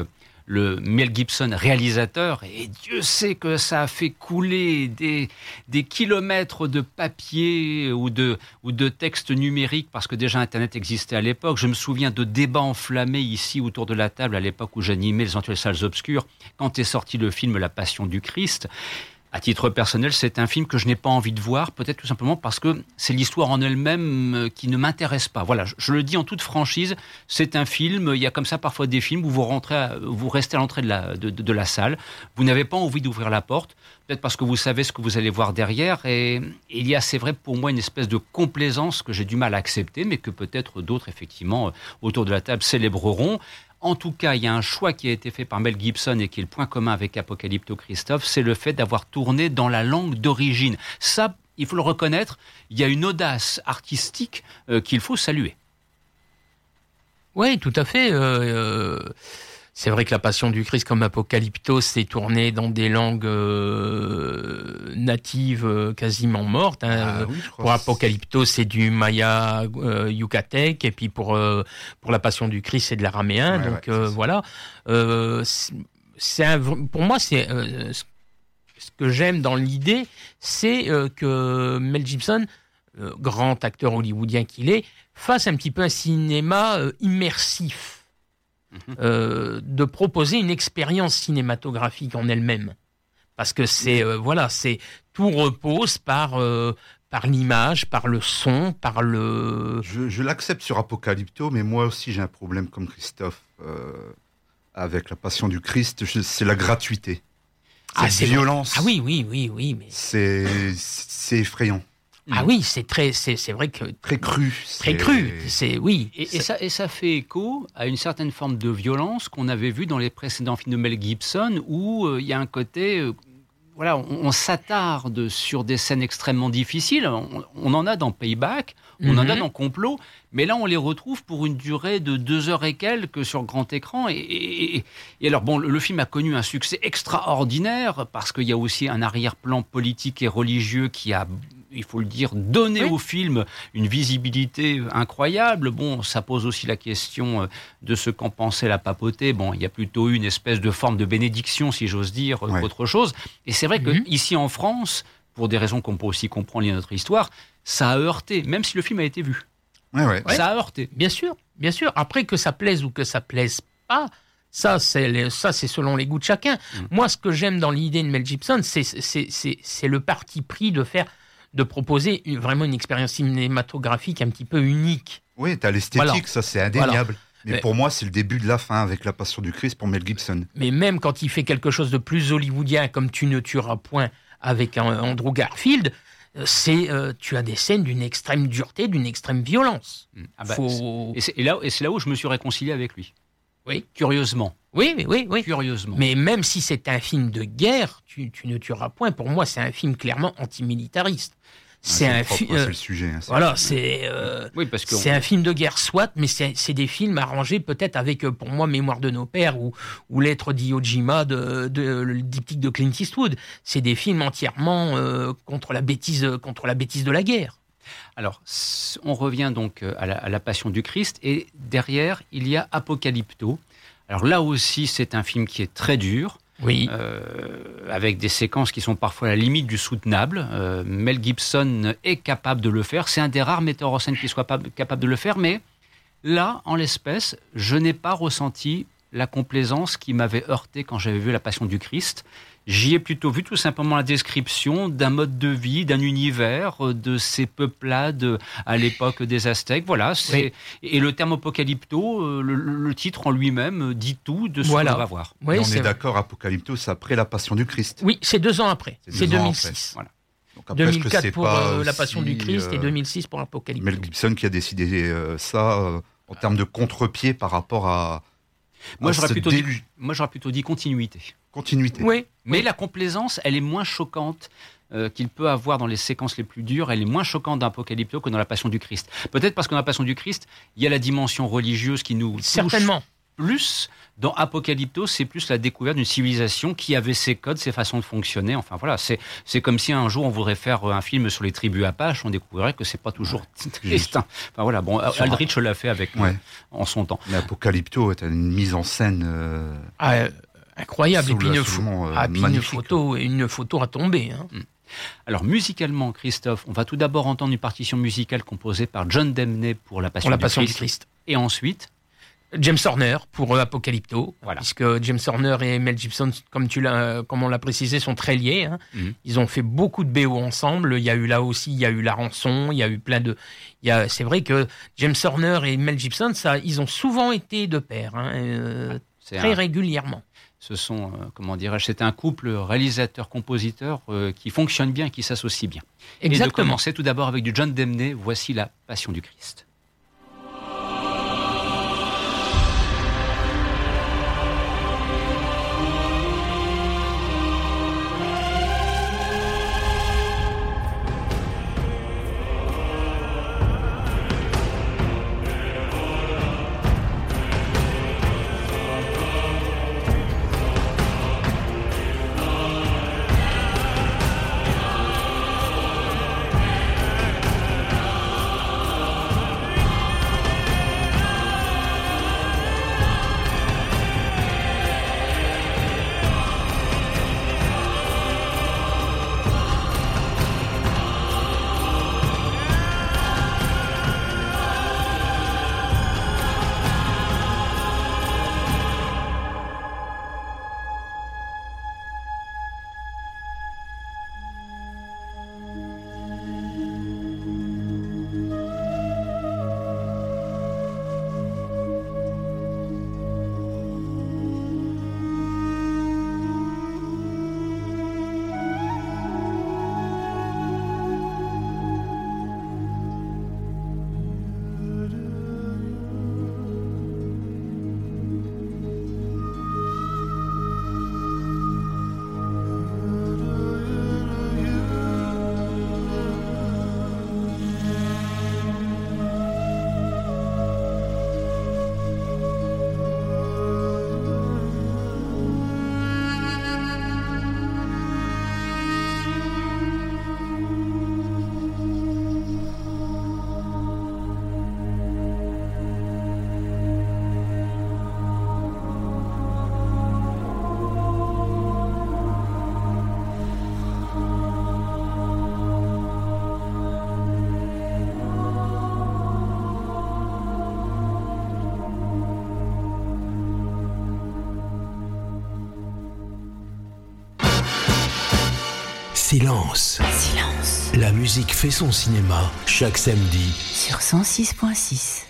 Speaker 15: le Mel Gibson réalisateur, et Dieu sait que ça a fait couler des, des kilomètres de papier ou de, ou de textes numériques, parce que déjà Internet existait à l'époque. Je me souviens de débats enflammés ici autour de la table à l'époque où j'animais les Antilles Salles Obscures, quand est sorti le film La Passion du Christ. À titre personnel, c'est un film que je n'ai pas envie de voir, peut-être tout simplement parce que c'est l'histoire en elle-même euh, qui ne m'intéresse pas. Voilà, je, le dis en toute franchise, c'est un film, il y a comme ça parfois des films où vous, rentrez vous restez à l'entrée de la, de, la salle, vous n'avez pas envie d'ouvrir la porte, peut-être parce que vous savez ce que vous allez voir derrière, et il y a, c'est vrai, pour moi, une espèce de complaisance que j'ai du mal à accepter, mais que peut-être d'autres, effectivement, euh, autour de la table célébreront. En tout cas, il y a un choix qui a été fait par Mel Gibson et qui est le point commun avec Apocalypto Christophe, c'est le fait d'avoir tourné dans la langue d'origine. Ça, il faut le reconnaître, il y a une audace artistique euh, qu'il faut saluer.
Speaker 3: Oui, tout à fait. Euh, euh, c'est vrai que la Passion du Christ comme Apocalypto s'est tournée dans des langues euh, natives euh, quasiment mortes. Hein. Ah pour Apocalypto, c'est du maya euh, yucatec, et puis pour pour la Passion du Christ, c'est de l'araméen. donc voilà. c'est pour moi, c'est ce que j'aime dans l'idée, c'est que Mel Gibson, grand acteur hollywoodien qu'il est, fasse un petit peu un cinéma immersif. Mhm. Euh, de proposer une expérience cinématographique en elle-même. Parce que c'est euh, voilà, c'est tout repose par euh, par l'image, par le son, par le.
Speaker 7: Je, l'accepte sur Apocalypto, mais moi aussi j'ai un problème comme Christophe avec la Passion du Christ. C'est la gratuité.
Speaker 3: Ah, c'est violence. Ah oui, oui, oui, oui, mais
Speaker 7: c'est c'est effrayant.
Speaker 3: Ah oui, c'est très, c'est vrai que
Speaker 7: très cru,
Speaker 3: très cru. C'est oui.
Speaker 15: Et, ça, et ça fait écho à une certaine forme de violence qu'on avait vu dans les précédents films de Mel Gibson, où euh, il y a un côté, euh, voilà, on, s'attarde sur des scènes extrêmement difficiles. On, en a dans Payback, on en a mhm. dans Complot, mais là on les retrouve pour une durée de deux heures et quelques sur grand écran. Et, et alors bon, le, film a connu un succès extraordinaire parce qu'il y a aussi un arrière-plan politique et religieux qui a il faut le dire, donner au film une visibilité incroyable. Bon, ça pose aussi la question euh, de ce qu'en pensait la papauté. Bon, il y a plutôt eu une espèce de forme de bénédiction, si j'ose dire, autre chose. Et c'est vrai que mhm. ici en France, pour des raisons qu'on peut aussi comprendre dans notre histoire, ça a heurté, même si le film a été vu. Ça a heurté.
Speaker 3: Bien sûr, bien sûr. Après que ça plaise ou que ça plaise pas, ça, c'est ça, c'est selon les goûts de chacun. Mm. Moi, ce que j'aime dans l'idée de Mel Gibson, c'est le parti pris de faire de proposer vraiment une expérience cinématographique un petit peu unique.
Speaker 7: Oui, tu as l'esthétique, ça c'est indéniable. Mais, pour moi, c'est le début de la fin avec La Passion du Christ pour Mel Gibson.
Speaker 3: Mais même quand il fait quelque chose de plus hollywoodien, comme Tu ne tueras point avec Andrew Garfield, euh, c'est euh, tu as des scènes d'une extrême dureté, d'une extrême violence.
Speaker 15: Hmm. Ah bah, et c'est là, là, où je me suis réconcilié avec lui.
Speaker 3: Oui.
Speaker 15: Curieusement.
Speaker 3: Oui, oui, oui.
Speaker 15: Curieusement.
Speaker 3: Mais même si c'est un film de guerre, tu, ne tueras point. Pour moi, c'est un film clairement antimilitariste.
Speaker 7: C'est un film. le sujet. Hein,
Speaker 3: voilà, c'est. Euh, oui, parce que c'est un film de guerre, soit, mais c'est des films arrangés peut-être avec, euh, pour moi, Mémoire de nos pères ou, ou Lettre d'Iojima de, de, le diptyque de Clint Eastwood. C'est des films entièrement euh, contre la bêtise, contre la bêtise de la guerre.
Speaker 15: Alors, on revient donc à la, à la Passion du Christ et derrière il y a Apocalypto alors là aussi, c'est un film qui est très dur.
Speaker 3: Oui.
Speaker 15: Euh, avec des séquences qui sont parfois à la limite du soutenable. Euh, Mel Gibson est capable de le faire. C'est un des rares metteurs en scène qui soit capable de le faire, mais là, en l'espèce, je n'ai pas ressenti la complaisance qui m'avait heurté quand j'avais vu La Passion du Christ. J'y ai plutôt vu tout simplement la description d'un mode de vie, d'un univers, euh, de ces peuplades à l'époque des Aztèques. Voilà. C'est Et le terme apocalypto, euh, le, titre en lui-même euh, dit tout de ce qu'on va voir.
Speaker 7: on est, d'accord, apocalypto, c'est après la Passion du Christ.
Speaker 3: Oui, c'est deux ans après. C'est 2006.
Speaker 15: Voilà.
Speaker 7: après, je
Speaker 3: 2004
Speaker 7: sais
Speaker 3: pour
Speaker 7: pas
Speaker 3: euh, La Passion du Christ et
Speaker 7: euh,
Speaker 3: 2006 pour Apocalypse.
Speaker 7: Mel Gibson qui a décidé euh, ça euh, en termes de contre-pied par rapport à.
Speaker 15: Moi,
Speaker 7: à
Speaker 15: j'aurais plutôt, dit- moi, plutôt dit continuité.
Speaker 7: Continuité.
Speaker 3: Oui,
Speaker 15: Mais la complaisance, elle est moins choquante euh, qu'il peut avoir dans les séquences les plus dures. Elle est moins choquante dans Apocalypto que dans la Passion du Christ. Peut-être parce que dans la Passion du Christ, il y a la dimension religieuse qui nous touche
Speaker 3: certainement.
Speaker 15: Plus. Dans Apocalypto, c'est plus la découverte d'une civilisation qui avait ses codes, ses façons de fonctionner. Enfin voilà, c'est c'est comme si un jour on voudrait faire euh, un film sur les tribus Apaches, on découvrirait que c'est pas toujours triste. hein. Enfin voilà, bon, Aldrich l'a fait avec euh,
Speaker 7: Ouais.
Speaker 15: en son temps.
Speaker 7: Mais Apocalypto est une mise en scène. euh,
Speaker 3: Ah, euh, incroyable. Et puis une,
Speaker 7: euh,
Speaker 3: ah, puis une photo, une photo à tomber. hein.
Speaker 15: Alors musicalement, Christophe, on va tout d'abord entendre une partition musicale composée par John Demney pour la Passion,
Speaker 3: Pour la
Speaker 15: du,
Speaker 3: Passion
Speaker 15: Christ.
Speaker 3: du Christ.
Speaker 15: Et ensuite,
Speaker 3: James Horner pour euh, Apocalypto,
Speaker 15: Voilà.
Speaker 3: puisque James Horner et Mel Gibson, comme tu l'as, comme on l'a précisé, sont très liés. hein.
Speaker 15: Mhm.
Speaker 3: Ils ont fait beaucoup de BO ensemble. Il y a eu là aussi, il y a eu la rançon, il y a eu plein de. Il y a, c'est vrai que James Horner et Mel Gibson, ça, ils ont souvent été de pair, hein, euh, très
Speaker 15: un-
Speaker 3: régulièrement.
Speaker 15: ce sont, euh, comment dirais-je, c'est un couple réalisateur-compositeur euh, qui fonctionne bien qui s'associe bien. Et de
Speaker 3: Exactement.
Speaker 15: commencer tout d'abord avec du John Demney, voici la Passion du Christ.
Speaker 13: Silence.
Speaker 14: Silence.
Speaker 13: La musique fait son cinéma chaque samedi
Speaker 14: Sur 106.6.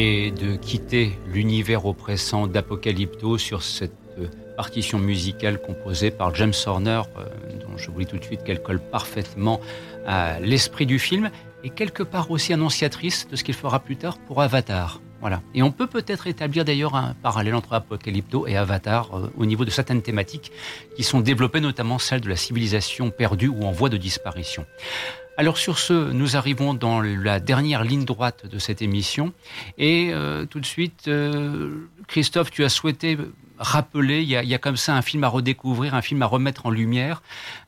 Speaker 15: et de quitter l'univers oppressant d'Apocalypto sur cette partition musicale composée par James Horner, dont je vous dis tout de suite qu'elle colle parfaitement à l'esprit du film et quelque part aussi annonciatrice de ce qu'il fera plus tard pour Avatar. Voilà. Et on peut peut-être établir d'ailleurs un parallèle entre Apocalypto et Avatar euh, au niveau de certaines thématiques qui sont développées, notamment celle de la civilisation perdue ou en voie de disparition. Alors sur ce, nous arrivons dans la dernière ligne droite de cette émission. Et euh, tout de suite, euh, Christophe, tu as souhaité rappeler, il y, a, comme ça un film à redécouvrir, un film à remettre en lumière.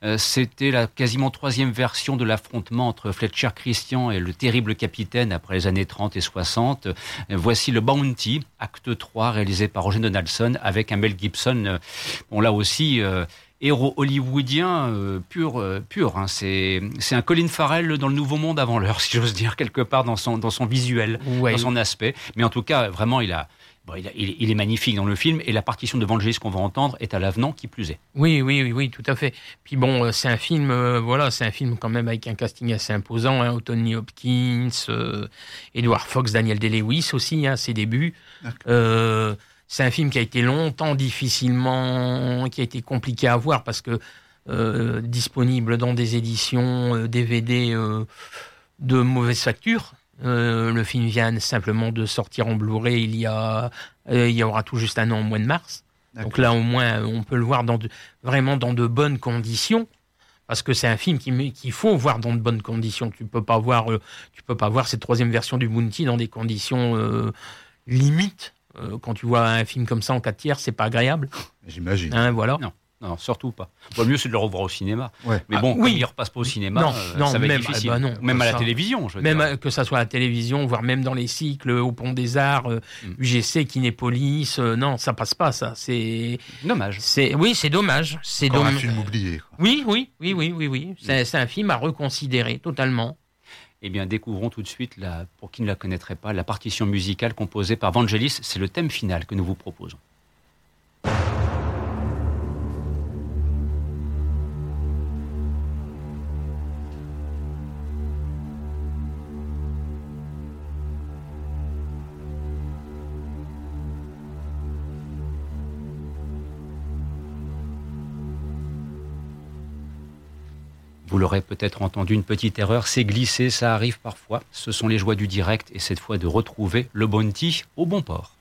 Speaker 15: Euh, c'était la quasiment troisième version de l'affrontement entre Fletcher Christian et le terrible capitaine après les années 30 et 60. Euh, voici le Bounty, acte 3, réalisé par Roger Donaldson avec un Mel Gibson. Euh, bon, là aussi, héros hollywoodien pur, pur. Hein. C'est, un Colin Farrell dans le Nouveau Monde avant l'heure, si j'ose dire, quelque part dans son, dans son visuel, dans son aspect. Mais en tout cas, vraiment, il a, il, est magnifique dans le film et la partition de Vangelis qu'on va entendre est à l'avenant qui plus est.
Speaker 3: Oui, oui, oui, oui, tout à fait. Puis bon, euh, c'est un film, euh, voilà, c'est un film quand même avec un casting assez imposant. Hein, Anthony Hopkins, euh, Edward Fox, Daniel Day-Lewis aussi, à hein, ses débuts. c'est un film qui a été longtemps difficilement, qui a été compliqué à voir parce que disponible dans des éditions DVD de mauvaise facture. Euh, le film vient simplement de sortir en Blu-ray il y a, euh, il y aura tout juste un an au mois de mars. Donc là, au moins, on peut le voir dans vraiment dans de bonnes conditions, parce que c'est un film qu'il faut voir dans de bonnes conditions. Tu peux pas voir, euh, tu peux pas voir cette troisième version du Bounty dans des conditions limites. quand tu vois un film comme ça en 4 tiers, c'est pas agréable.
Speaker 7: J'imagine.
Speaker 3: Hein, voilà.
Speaker 15: Non. Non, surtout pas. le mieux, c'est de le revoir au cinéma. Mais ah, bon, oui. il ne repasse pas au cinéma,
Speaker 3: non,
Speaker 15: euh,
Speaker 3: non,
Speaker 15: ça va
Speaker 3: même,
Speaker 15: être difficile.
Speaker 3: Ah bah non,
Speaker 15: même à la télévision, je veux
Speaker 3: Même
Speaker 15: dire.
Speaker 3: que ça soit à la télévision, voire même dans les cycles, au Pont des Arts, euh, mm. UGC, Kinépolis, euh, non, ça passe pas, ça. C'est
Speaker 15: dommage.
Speaker 3: C'est oui, c'est dommage. C'est
Speaker 7: un film oublié.
Speaker 3: Oui, oui, oui, oui, oui, oui. C'est un film à reconsidérer totalement.
Speaker 15: Eh bien, découvrons tout de suite, la, pour qui ne la connaîtrait pas, la partition musicale composée par Vangelis. C'est le thème final que nous vous proposons. Vous l'aurez peut-être entendu, une petite erreur, c'est glissé, ça arrive parfois. Ce sont les joies du direct et cette fois de retrouver le bounty au bon port.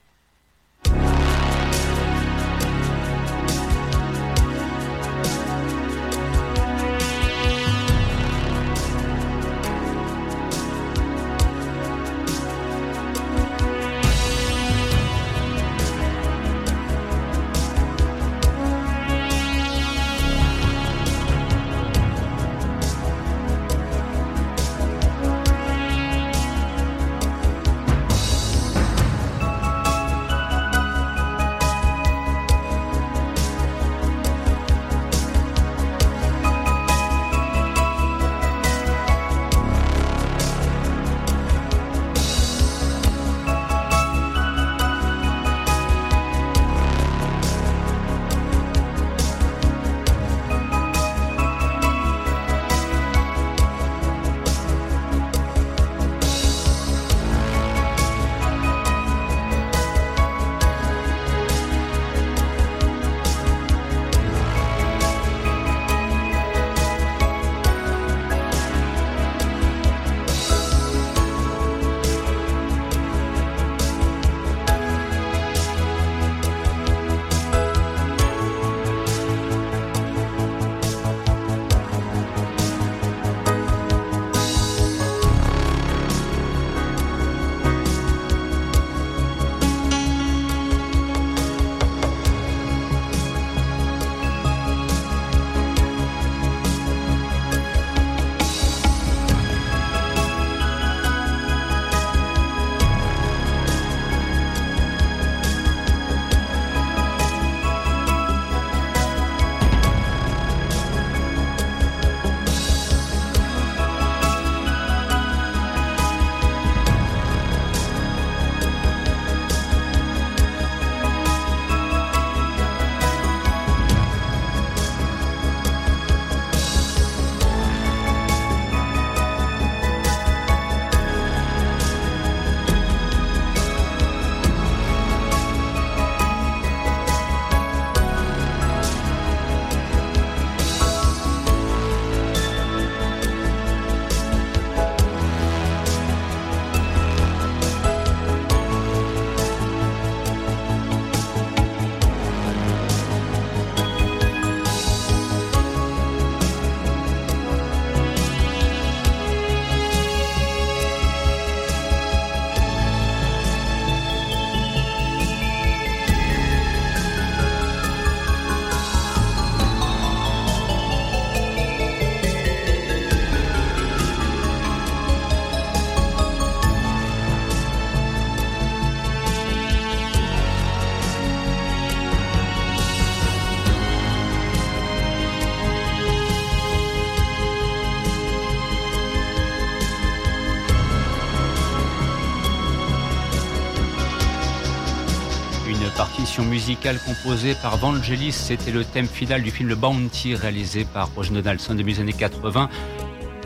Speaker 15: Composée par Vangelis. C'était le thème final du film Le Bounty réalisé par Roger Donaldson début des années 80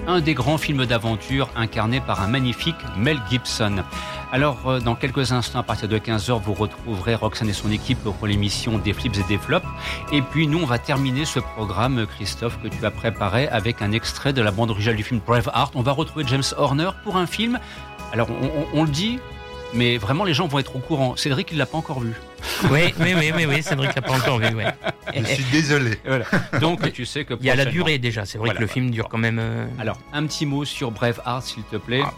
Speaker 15: un des grands films d'aventure incarné par un magnifique Mel Gibson. Alors, euh, dans quelques instants, à partir de 15h, vous retrouverez Roxane et son équipe pour l'émission Des Flips et des Flops. Et puis, nous, on va terminer ce programme, Christophe, que tu as préparé avec un extrait de la bande originale du film Braveheart. On va retrouver James Horner pour un film. Alors, on, on le dit, mais vraiment les gens vont être au courant. Cédric, il l'a pas encore vu.
Speaker 3: Oui, oui, oui, oui, oui Cédric l'a pas encore vu. Ouais.
Speaker 7: Je suis désolé.
Speaker 15: Voilà. Donc tu sais que
Speaker 3: il y a la durée déjà. C'est vrai que le film dure quand même. Euh...
Speaker 15: Alors un petit mot sur Braveheart, s'il te plaît. Ah.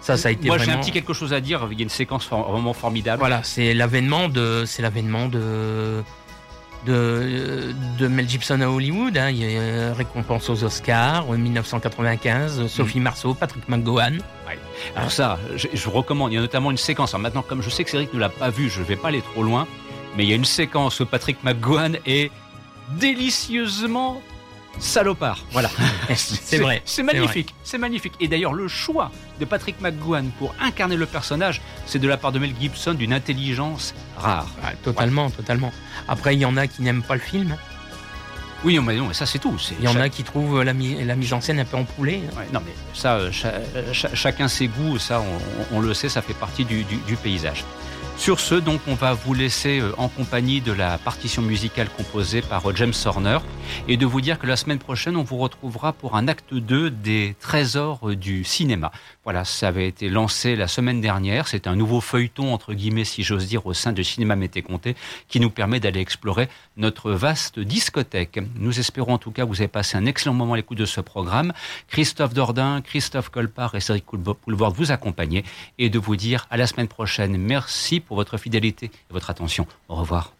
Speaker 3: Ça, ça a été
Speaker 15: Moi,
Speaker 3: vraiment...
Speaker 15: j'ai un petit quelque chose à dire. Il y a une séquence vraiment formidable.
Speaker 3: Voilà, c'est l'avènement de, c'est l'avènement de de, de Mel Gibson à Hollywood. Hein. Il y a récompense aux Oscars en 1995. Sophie mm. Marceau, Patrick McGowan.
Speaker 15: Ouais. Alors ça, je, je, vous recommande. Il y a notamment une séquence. Alors maintenant, comme je sais que Cédric ne l'a pas vu, je ne vais pas aller trop loin. Mais il y a une séquence où Patrick McGowan est délicieusement salopard. Voilà.
Speaker 3: c'est vrai.
Speaker 15: C'est magnifique. C'est magnifique. Et d'ailleurs, le choix de Patrick McGowan pour incarner le personnage, c'est de la part de Mel Gibson d'une intelligence rare.
Speaker 3: Ah, totalement, totalement. Après, il y en a qui n'aiment pas le film.
Speaker 15: Oui, mais non, ça c'est tout.
Speaker 3: Il y en a qui trouvent la, la mise en scène un peu empoulée.
Speaker 15: Ouais, non, mais ça, ch ch chacun ses goûts, ça, on, on, le sait, ça fait partie du, du, du paysage. Sur ce, donc, on va vous laisser euh, en compagnie de la partition musicale composée par euh, James Horner et de vous dire que la semaine prochaine, on vous retrouvera pour un acte 2 des trésors euh, du cinéma. Voilà, ça avait été lancé la semaine dernière. C'est un nouveau feuilleton, entre guillemets, si j'ose dire, au sein de Cinéma Mété Comté qui nous permet d'aller explorer notre vaste discothèque. Nous espérons en tout cas que vous avez passé un excellent moment à l'écoute de ce programme. Christophe Dordain, Christophe Colpart et Cédric Poulvord vous accompagner et de vous dire à la semaine prochaine. Merci pour votre fidélité et votre attention. Au revoir.